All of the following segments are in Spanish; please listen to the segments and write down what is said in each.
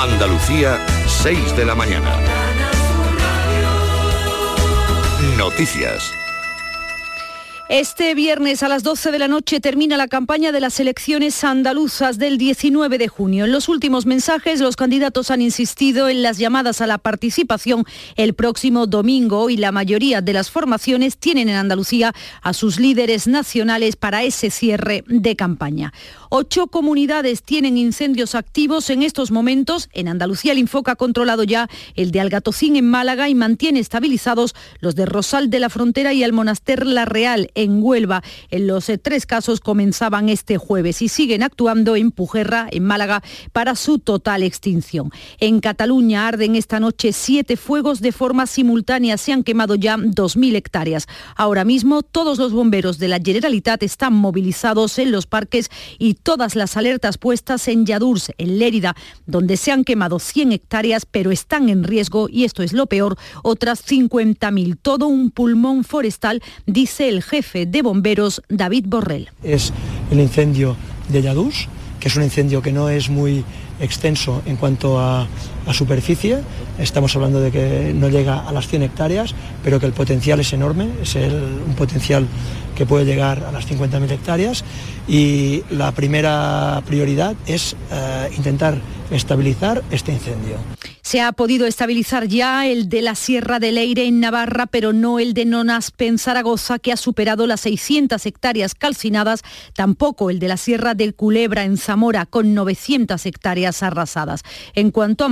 Andalucía, 6 de la mañana. Noticias. Este viernes a las 12 de la noche termina la campaña de las elecciones andaluzas del 19 de junio. En los últimos mensajes, los candidatos han insistido en las llamadas a la participación el próximo domingo y la mayoría de las formaciones tienen en Andalucía a sus líderes nacionales para ese cierre de campaña. Ocho comunidades tienen incendios activos en estos momentos. En Andalucía el Infoca ha controlado ya el de Algatocín en Málaga y mantiene estabilizados los de Rosal de la Frontera y el Monaster La Real en Huelva. En los eh, tres casos comenzaban este jueves y siguen actuando en Pujerra, en Málaga, para su total extinción. En Cataluña arden esta noche siete fuegos de forma simultánea. Se han quemado ya 2.000 hectáreas. Ahora mismo todos los bomberos de la Generalitat están movilizados en los parques y todas las alertas puestas en Yadurs, en Lérida, donde se han quemado 100 hectáreas, pero están en riesgo, y esto es lo peor, otras 50.000. Todo un pulmón forestal, dice el jefe de bomberos, David Borrell. Es el incendio de Yadurs, que es un incendio que no es muy extenso en cuanto a, superficie. Estamos hablando de que no llega a las 100 hectáreas, pero que el potencial es enorme, es un potencial que puede llegar a las 50.000 hectáreas y la primera prioridad es eh, intentar estabilizar este incendio. Se ha podido estabilizar ya el de la Sierra de Leire en Navarra, pero no el de Nonaspe en Zaragoza, que ha superado las 600 hectáreas calcinadas, tampoco el de la Sierra del Culebra en Zamora, con 900 hectáreas arrasadas. En cuanto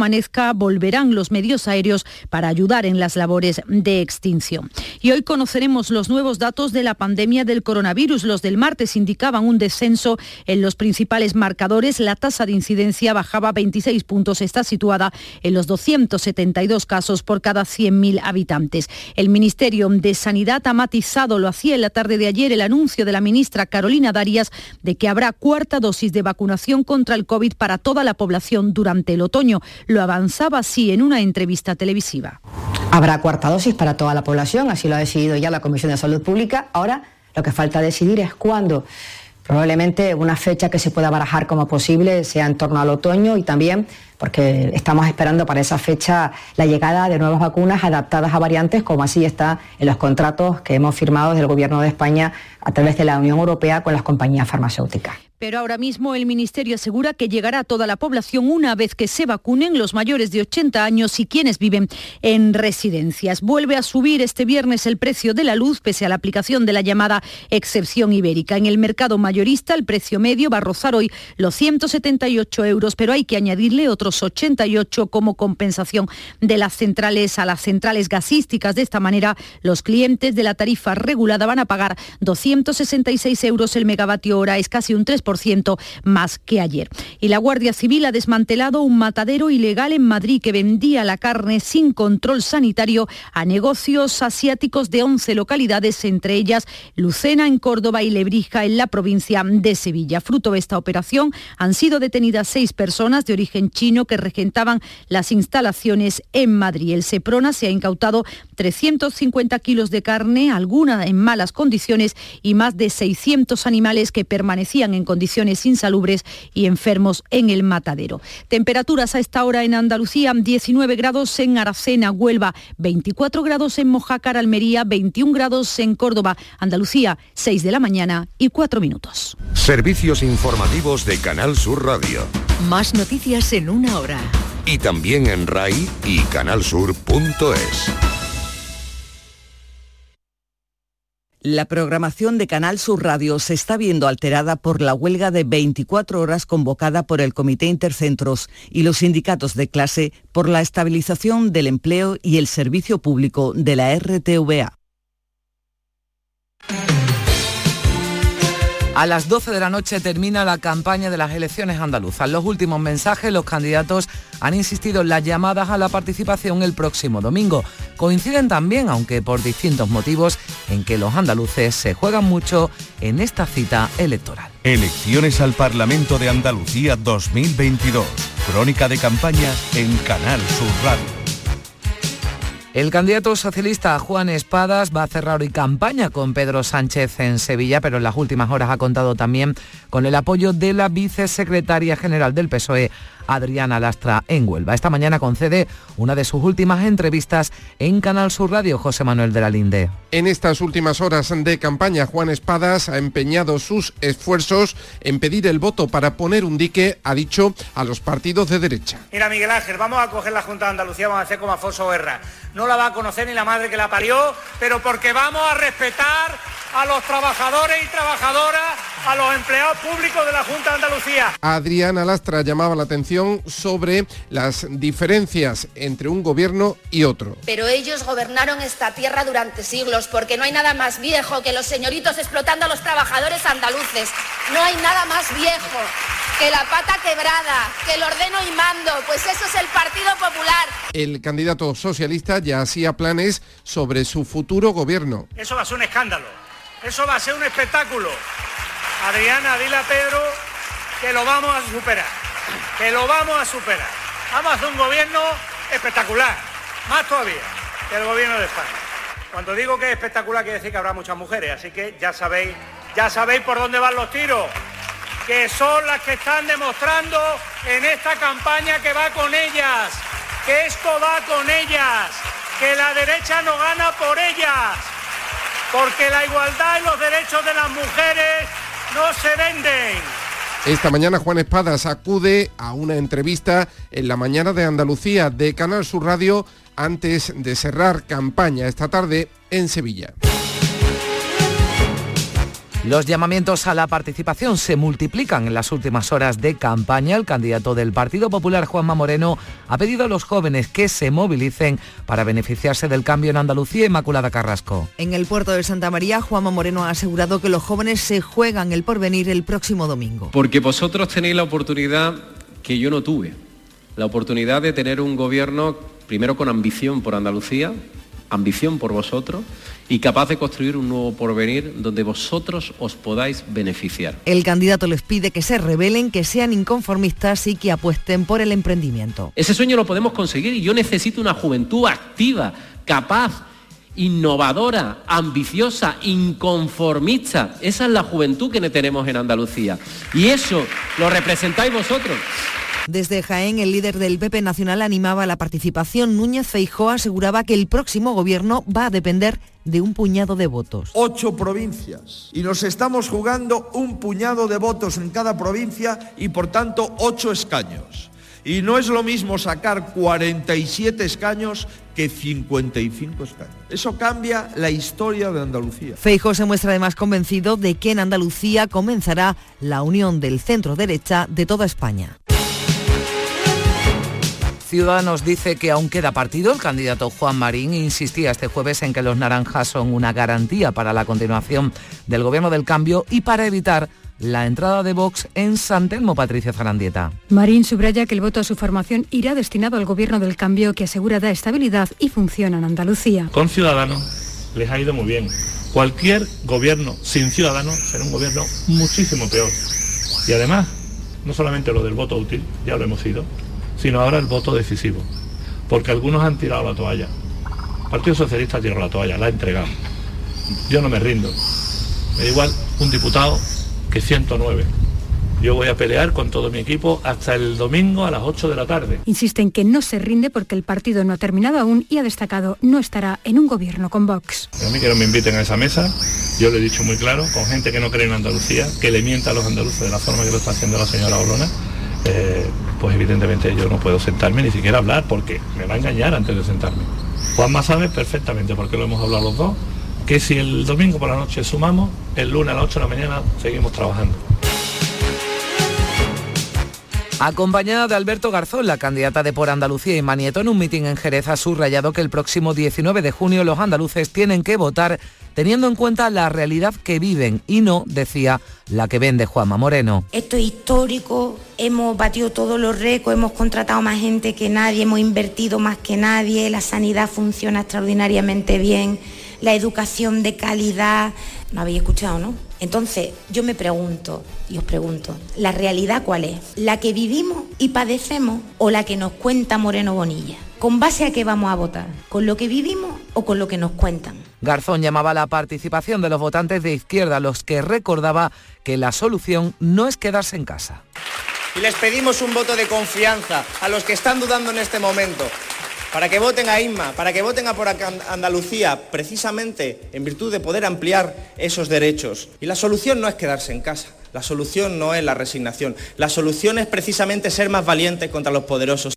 volverán los medios aéreos para ayudar en las labores de extinción. Y hoy conoceremos los nuevos datos de la pandemia del coronavirus. Los del martes indicaban un descenso en los principales marcadores. La tasa de incidencia bajaba 26 puntos, está situada en los 272 casos por cada 100.000 habitantes. El Ministerio de Sanidad ha matizado, lo hacía en la tarde de ayer, el anuncio de la ministra Carolina Darias de que habrá cuarta dosis de vacunación contra el COVID para toda la población durante el otoño. Lo avanzaba así en una entrevista televisiva. Habrá cuarta dosis para toda la población, así lo ha decidido ya la Comisión de Salud Pública. Ahora lo que falta decidir es cuándo. Probablemente una fecha que se pueda barajar como posible sea en torno al otoño y también porque estamos esperando para esa fecha la llegada de nuevas vacunas adaptadas a variantes, como así está en los contratos que hemos firmado desde el Gobierno de España a través de la Unión Europea con las compañías farmacéuticas. Pero ahora mismo el Ministerio asegura que llegará a toda la población una vez que se vacunen los mayores de 80 años y quienes viven en residencias. Vuelve a subir este viernes el precio de la luz pese a la aplicación de la llamada excepción ibérica. En el mercado mayorista el precio medio va a rozar hoy los 178 euros, pero hay que añadirle otros 88 como compensación de las centrales a las centrales gasísticas. De esta manera los clientes de la tarifa regulada van a pagar 266 euros el megavatio hora, es casi un 3% más que ayer. Y la Guardia Civil ha desmantelado un matadero ilegal en Madrid que vendía la carne sin control sanitario a negocios asiáticos de 11 localidades, entre ellas Lucena en Córdoba y Lebrija en la provincia de Sevilla. Fruto de esta operación han sido detenidas seis personas de origen chino que regentaban las instalaciones en Madrid. El Seprona se ha incautado 350 kilos de carne, alguna en malas condiciones y más de 600 animales que permanecían en condiciones insalubres y enfermos en el matadero. Temperaturas a esta hora en Andalucía, 19 grados en Aracena, Huelva, 24 grados en Mojácar, Almería, 21 grados en Córdoba, Andalucía, 6 de la mañana y 4 minutos. Servicios informativos de Canal Sur Radio. Más noticias en una hora. Y también en RAI y canalsur.es. La programación de Canal Sur Radio se está viendo alterada por la huelga de 24 horas convocada por el Comité Intercentros y los sindicatos de clase por la estabilización del empleo y el servicio público de la RTVA. A las 12 de la noche termina la campaña de las elecciones andaluzas. Los últimos mensajes, los candidatos han insistido en las llamadas a la participación el próximo domingo. Coinciden también, aunque por distintos motivos, en que los andaluces se juegan mucho en esta cita electoral. Elecciones al Parlamento de Andalucía 2022. Crónica de campaña en Canal Sur Radio. El candidato socialista Juan Espadas va a cerrar hoy campaña con Pedro Sánchez en Sevilla, pero en las últimas horas ha contado también con el apoyo de la vicesecretaria general del PSOE, Adriana Lastra en Huelva. Esta mañana concede una de sus últimas entrevistas en Canal Sur Radio, José Manuel de la Linde. En estas últimas horas de campaña, Juan Espadas ha empeñado sus esfuerzos en pedir el voto para poner un dique, ha dicho, a los partidos de derecha. Mira, Miguel Ángel, vamos a coger la Junta de Andalucía, vamos a hacer como Afonso Guerra. No la va a conocer ni la madre que la parió, pero porque vamos a respetar a los trabajadores y trabajadoras, a los empleados públicos de la Junta de Andalucía. Adriana Lastra llamaba la atención sobre las diferencias entre un gobierno y otro. Pero ellos gobernaron esta tierra durante siglos, porque no hay nada más viejo que los señoritos explotando a los trabajadores andaluces. No hay nada más viejo que la pata quebrada, que el ordeno y mando, pues eso es el Partido Popular. El candidato socialista ya hacía planes sobre su futuro gobierno. Eso va a ser un escándalo, eso va a ser un espectáculo. Adriana, dile a Pedro que lo vamos a superar, que lo vamos a superar. Vamos a hacer un gobierno espectacular, más todavía que el gobierno de España. Cuando digo que es espectacular quiere decir que habrá muchas mujeres, así que ya sabéis, ya sabéis por dónde van los tiros que son las que están demostrando en esta campaña que va con ellas, que esto va con ellas, que la derecha no gana por ellas, porque la igualdad y los derechos de las mujeres no se venden. Esta mañana Juan Espadas acude a una entrevista en la mañana de Andalucía de Canal Sur Radio antes de cerrar campaña esta tarde en Sevilla. Los llamamientos a la participación se multiplican en las últimas horas de campaña. El candidato del Partido Popular, Juanma Moreno, ha pedido a los jóvenes que se movilicen para beneficiarse del cambio en Andalucía. Inmaculada Carrasco. En el puerto de Santa María, Juanma Moreno ha asegurado que los jóvenes se juegan el porvenir el próximo domingo. Porque vosotros tenéis la oportunidad que yo no tuve. La oportunidad de tener un gobierno primero con ambición por Andalucía, ambición por vosotros y capaz de construir un nuevo porvenir donde vosotros os podáis beneficiar. El candidato les pide que se rebelen, que sean inconformistas y que apuesten por el emprendimiento. Ese sueño lo podemos conseguir y yo necesito una juventud activa, capaz, innovadora, ambiciosa, inconformista. Esa es la juventud que tenemos en Andalucía. Y eso lo representáis vosotros. Desde Jaén, el líder del PP Nacional animaba la participación. Núñez Feijó aseguraba que el próximo gobierno va a depender de un puñado de votos. Ocho provincias. Y nos estamos jugando un puñado de votos en cada provincia y por tanto ocho escaños. Y no es lo mismo sacar 47 escaños que 55 escaños. Eso cambia la historia de Andalucía. Feijo se muestra además convencido de que en Andalucía comenzará la unión del centro derecha de toda España. Ciudadanos dice que aún queda partido. El candidato Juan Marín insistía este jueves en que los naranjas son una garantía para la continuación del gobierno del cambio y para evitar la entrada de Vox en San Telmo, Patricia Zarandieta. Marín subraya que el voto a su formación irá destinado al gobierno del cambio que asegura da estabilidad y funciona en Andalucía. Con Ciudadanos les ha ido muy bien. Cualquier gobierno sin Ciudadanos será un gobierno muchísimo peor. Y además, no solamente lo del voto útil, ya lo hemos ido, sino ahora el voto decisivo. Porque algunos han tirado la toalla. El Partido Socialista ha tirado la toalla, la ha entregado. Yo no me rindo. Me da igual un diputado que 109. Yo voy a pelear con todo mi equipo hasta el domingo a las 8 de la tarde. Insiste en que no se rinde porque el partido no ha terminado aún y ha destacado no estará en un gobierno con Vox. A mí que no me inviten a esa mesa, yo le he dicho muy claro, con gente que no cree en Andalucía, que le mienta a los andaluces de la forma que lo está haciendo la señora Olona, eh, pues evidentemente yo no puedo sentarme ni siquiera hablar porque me va a engañar antes de sentarme. Juanma sabe perfectamente, porque lo hemos hablado los dos, que si el domingo por la noche sumamos, el lunes a las 8 de la mañana seguimos trabajando. Acompañada de Alberto Garzón, la candidata de Por Andalucía y Manieto, en un mitin en Jerez ha subrayado que el próximo 19 de junio los andaluces tienen que votar teniendo en cuenta la realidad que viven y no, decía, la que vende Juanma Moreno. Esto es histórico, hemos batido todos los récords, hemos contratado más gente que nadie, hemos invertido más que nadie, la sanidad funciona extraordinariamente bien, la educación de calidad, no habéis escuchado, ¿no? Entonces, yo me pregunto, y os pregunto, ¿la realidad cuál es? ¿La que vivimos y padecemos o la que nos cuenta Moreno Bonilla? ¿Con base a qué vamos a votar? ¿Con lo que vivimos o con lo que nos cuentan? Garzón llamaba a la participación de los votantes de izquierda, los que recordaba que la solución no es quedarse en casa. y les pedimos un voto de confianza a los que están dudando en este momento para que voten a Inma, para que voten a por Andalucía, precisamente en virtud de poder ampliar esos derechos. Y la solución no es quedarse en casa, la solución no es la resignación, la solución es precisamente ser más valientes contra los poderosos.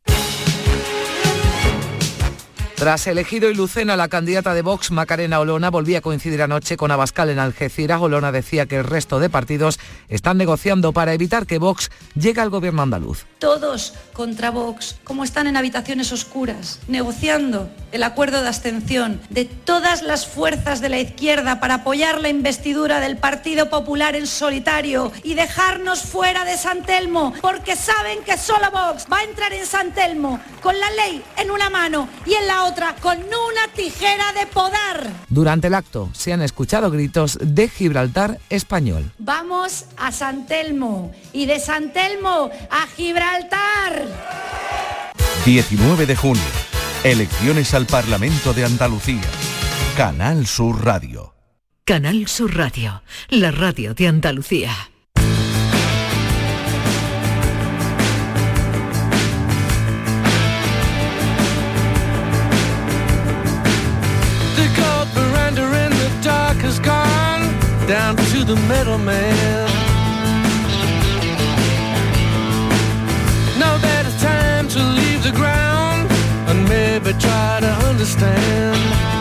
Tras elegido y Lucena, la candidata de Vox, Macarena Olona, volvía a coincidir anoche con Abascal en Algeciras. Olona decía que el resto de partidos están negociando para evitar que Vox llegue al gobierno andaluz. Todos contra Vox, como están en habitaciones oscuras, negociando el acuerdo de abstención de todas las fuerzas de la izquierda para apoyar la investidura del Partido Popular en solitario y dejarnos fuera de San Telmo, porque saben que solo Vox va a entrar en San Telmo con la ley en una mano y en la otra con una tijera de podar. Durante el acto se han escuchado gritos de Gibraltar español. Vamos a San Telmo y de San Telmo a Gibraltar. 19 de junio. Elecciones al Parlamento de Andalucía. Canal Sur Radio. Canal Sur Radio, la radio de Andalucía. down to the middleman. Try to understand.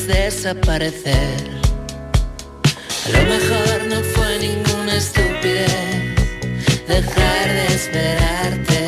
desaparecer. A lo mejor no fue ninguna estupidez dejar de esperarte.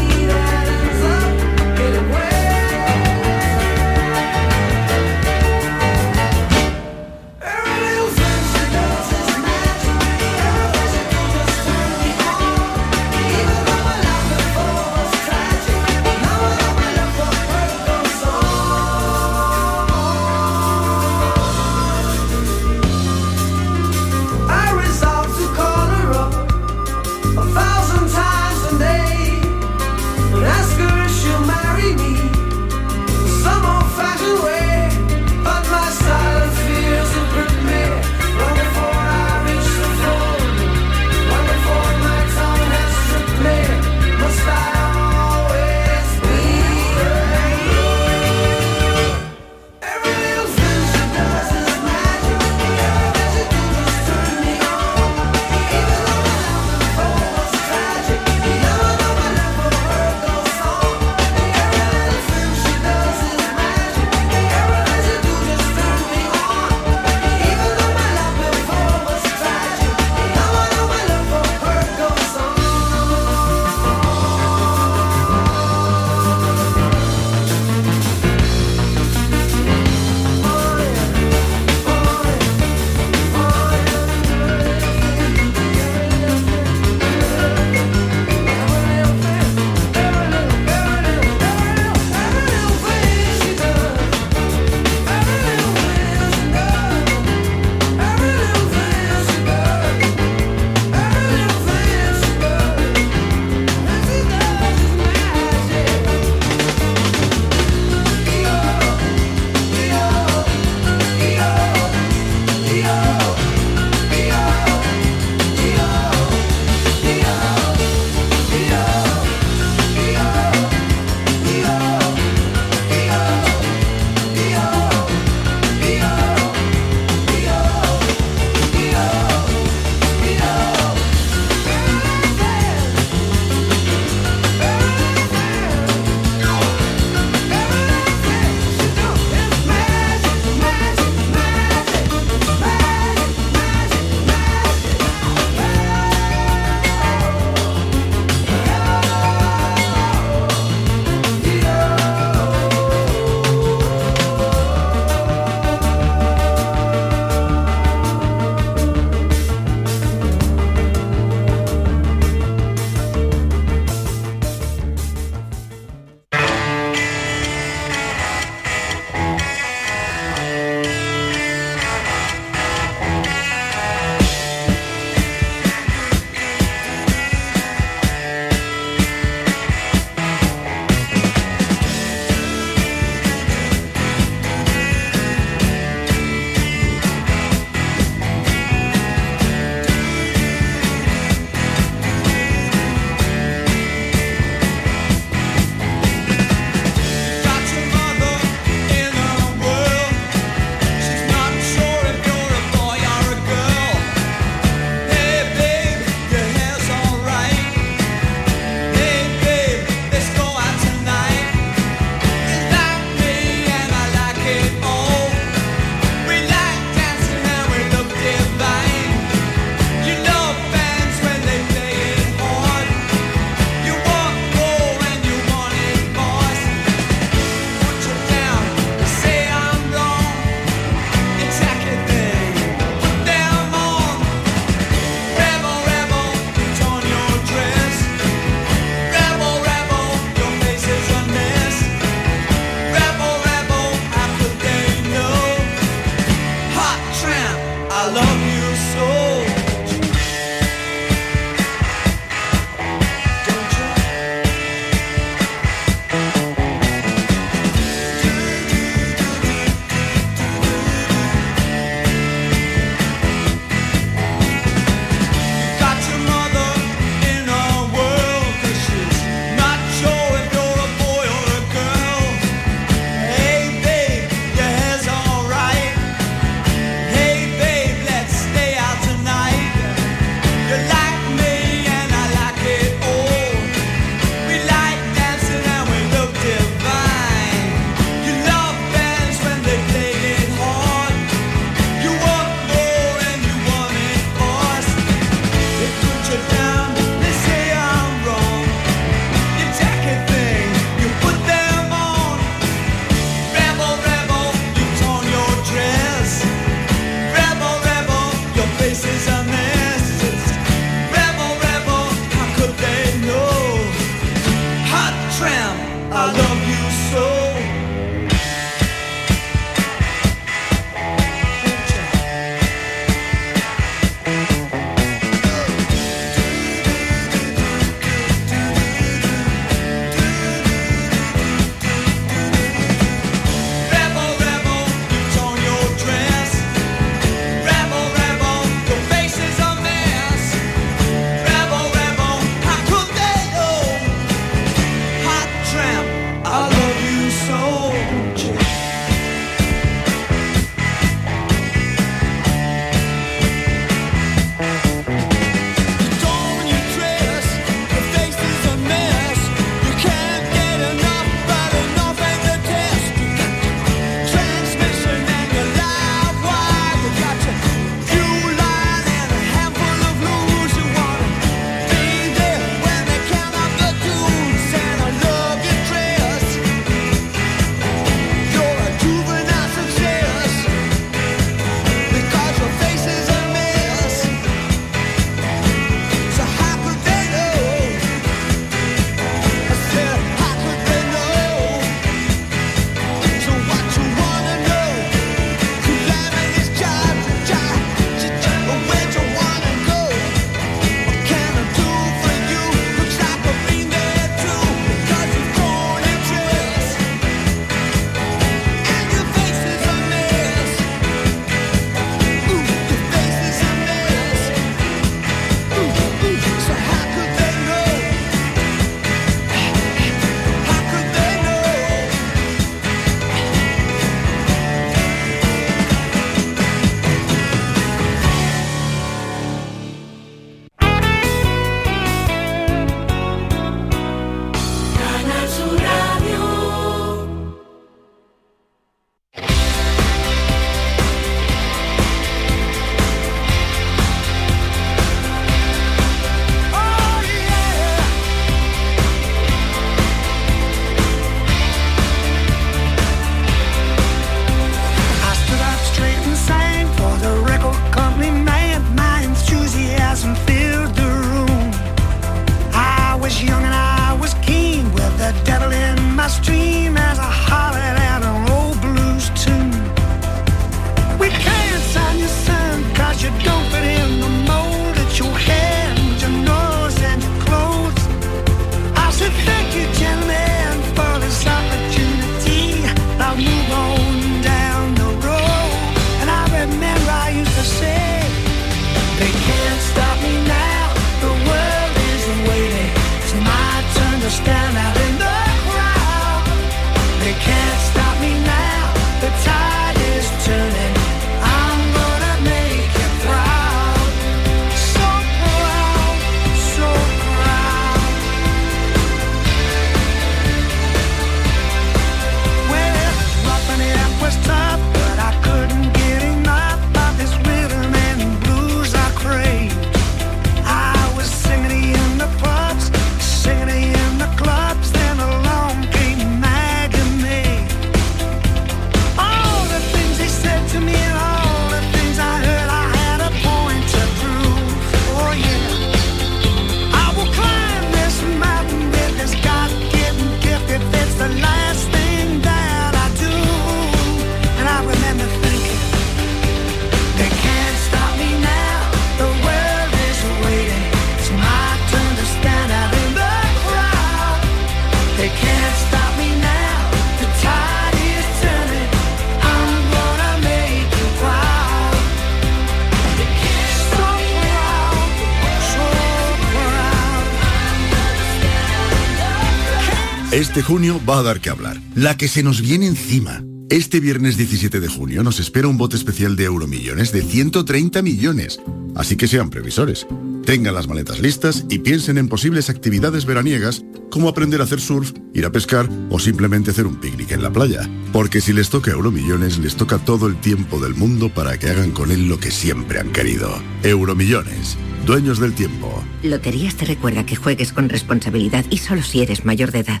Este junio va a dar que hablar. La que se nos viene encima. Este viernes 17 de junio nos espera un bote especial de Euromillones de 130 millones. Así que sean previsores. Tengan las maletas listas y piensen en posibles actividades veraniegas como aprender a hacer surf, ir a pescar o simplemente hacer un picnic en la playa. Porque si les toca Euromillones, les toca todo el tiempo del mundo para que hagan con él lo que siempre han querido. Euromillones. Dueños del tiempo. Loterías te recuerda que juegues con responsabilidad y solo si eres mayor de edad.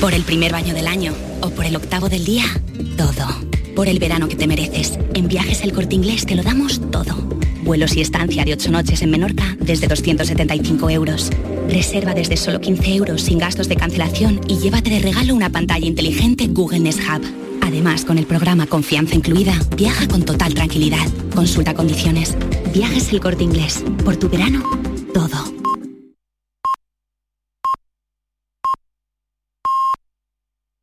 Por el primer baño del año o por el octavo del día, todo. Por el verano que te mereces. En Viajes El Corte Inglés te lo damos todo. Vuelos y estancia de 8 noches en Menorca desde 275 euros. Reserva desde solo 15 euros sin gastos de cancelación y llévate de regalo una pantalla inteligente Google Nest Hub. Además, con el programa Confianza Incluida, viaja con total tranquilidad. Consulta condiciones. Viajes El Corte Inglés. Por tu verano, todo.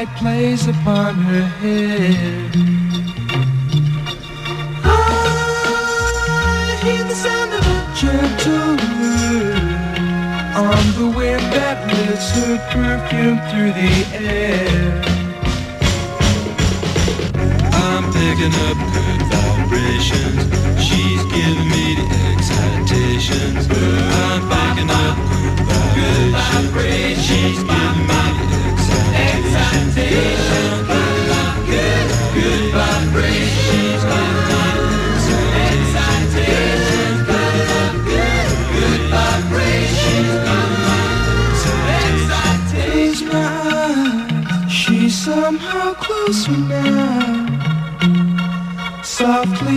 light plays upon her head.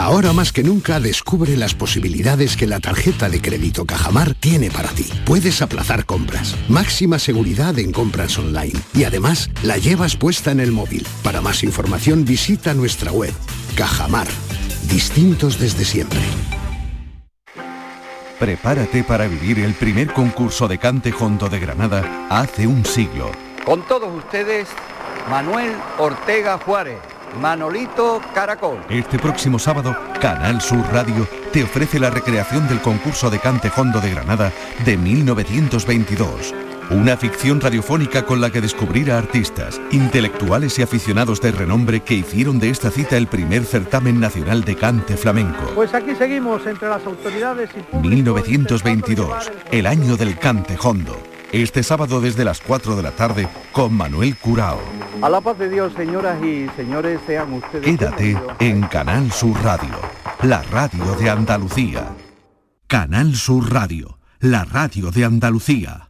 Ahora más que nunca descubre las posibilidades que la tarjeta de crédito Cajamar tiene para ti. Puedes aplazar compras, máxima seguridad en compras online y además la llevas puesta en el móvil. Para más información visita nuestra web. Cajamar. Distintos desde siempre. Prepárate para vivir el primer concurso de cante hondo de Granada hace un siglo. Con todos ustedes, Manuel Ortega Juárez. Manolito Caracol. Este próximo sábado, Canal Sur Radio te ofrece la recreación del concurso de cante hondo de Granada de 1922. Una ficción radiofónica con la que descubrir a artistas, intelectuales y aficionados de renombre que hicieron de esta cita el primer certamen nacional de cante flamenco. Pues aquí seguimos entre las autoridades y 1922, el año del cante hondo. Este sábado desde las 4 de la tarde con Manuel Curao. A la paz de Dios, señoras y señores, sean ustedes Quédate en Canal Sur Radio, la radio de Andalucía. Canal Sur Radio, la radio de Andalucía.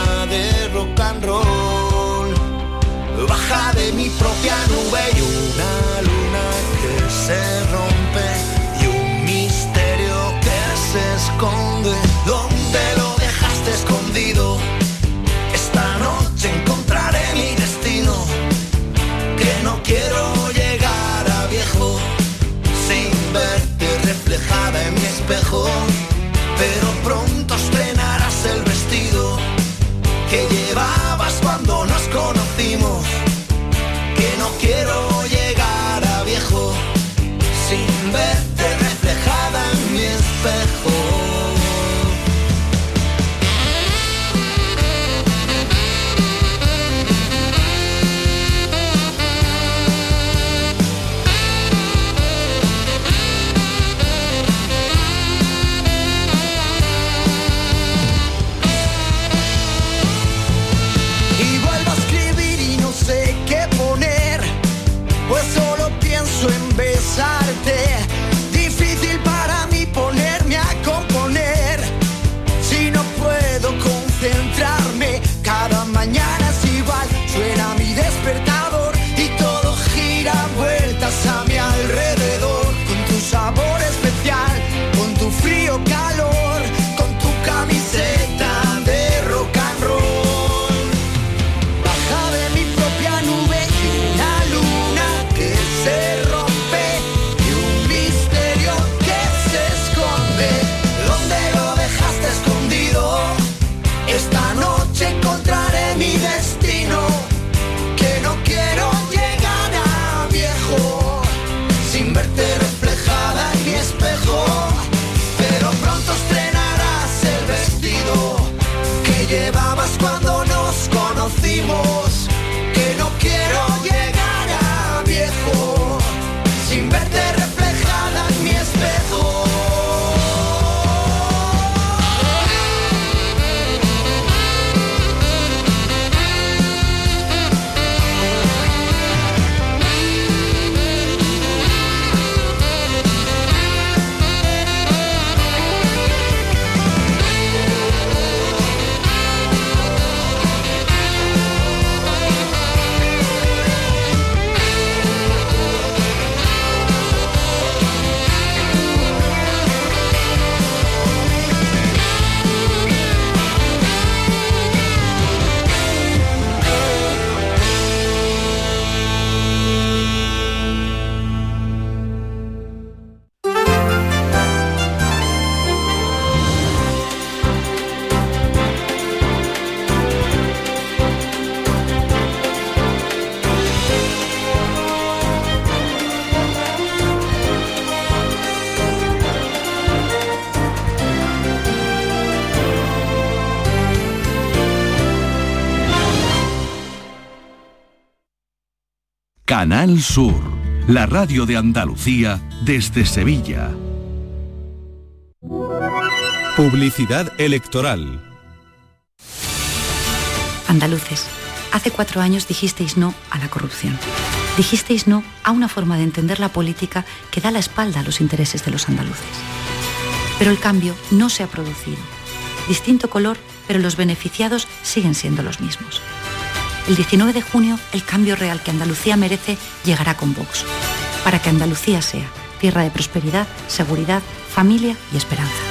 propia nube y una luna que se rompe y un misterio que se esconde. ¿Dónde lo dejaste escondido? Esta noche encontraré mi destino. Que no quiero llegar a viejo sin verte reflejada en mi espejo. Pero Canal Sur, la radio de Andalucía desde Sevilla. Publicidad electoral. Andaluces, Hace cuatro años dijisteis no a la corrupción. Dijisteis no a una forma de entender la política que da la espalda a los intereses de los andaluces. Pero el cambio no se ha producido. Distinto color, pero los beneficiados siguen siendo los mismos. El 19 de junio, el cambio real que Andalucía merece llegará con Vox, para que Andalucía sea tierra de prosperidad, seguridad, familia y esperanza.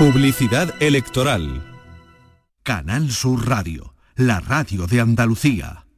Publicidad electoral. Canal Sur Radio, la radio de Andalucía.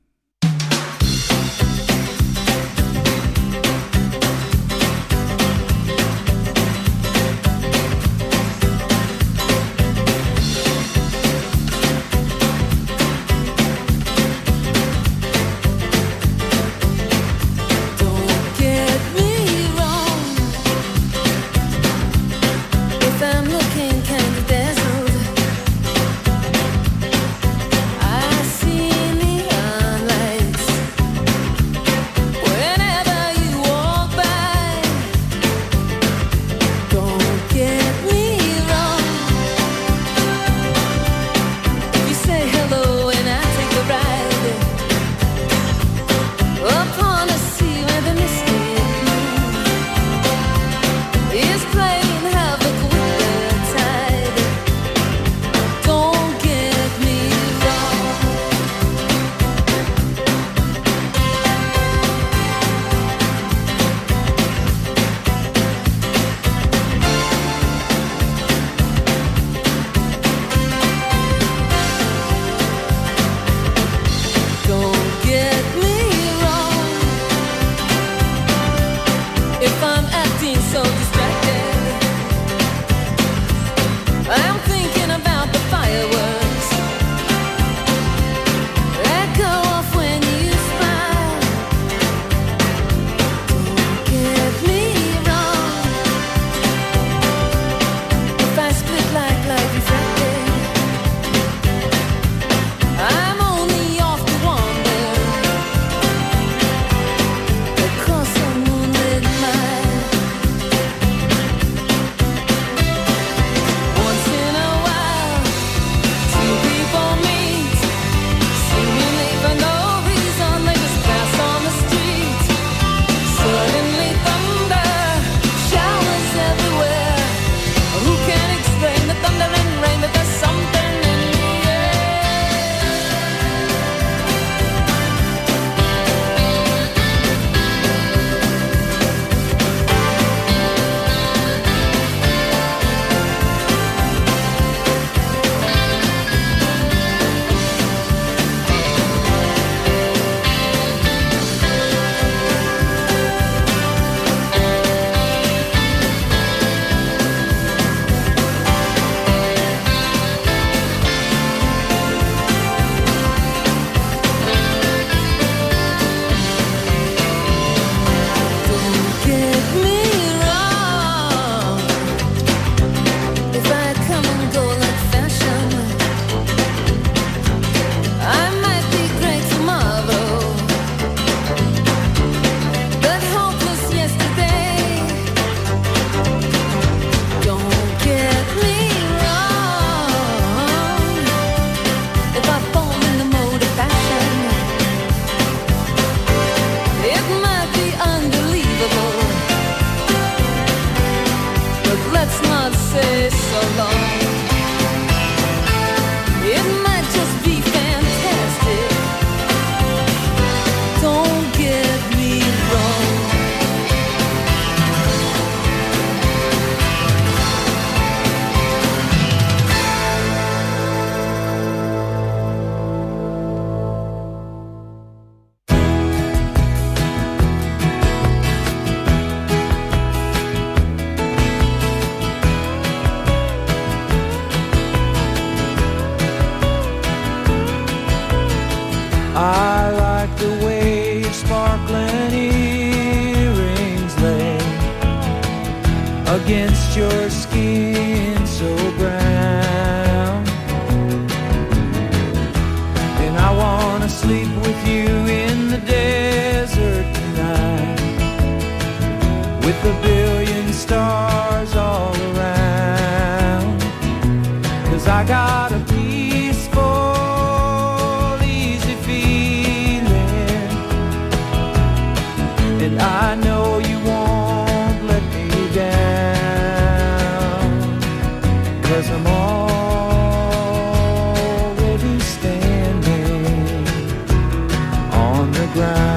Ground.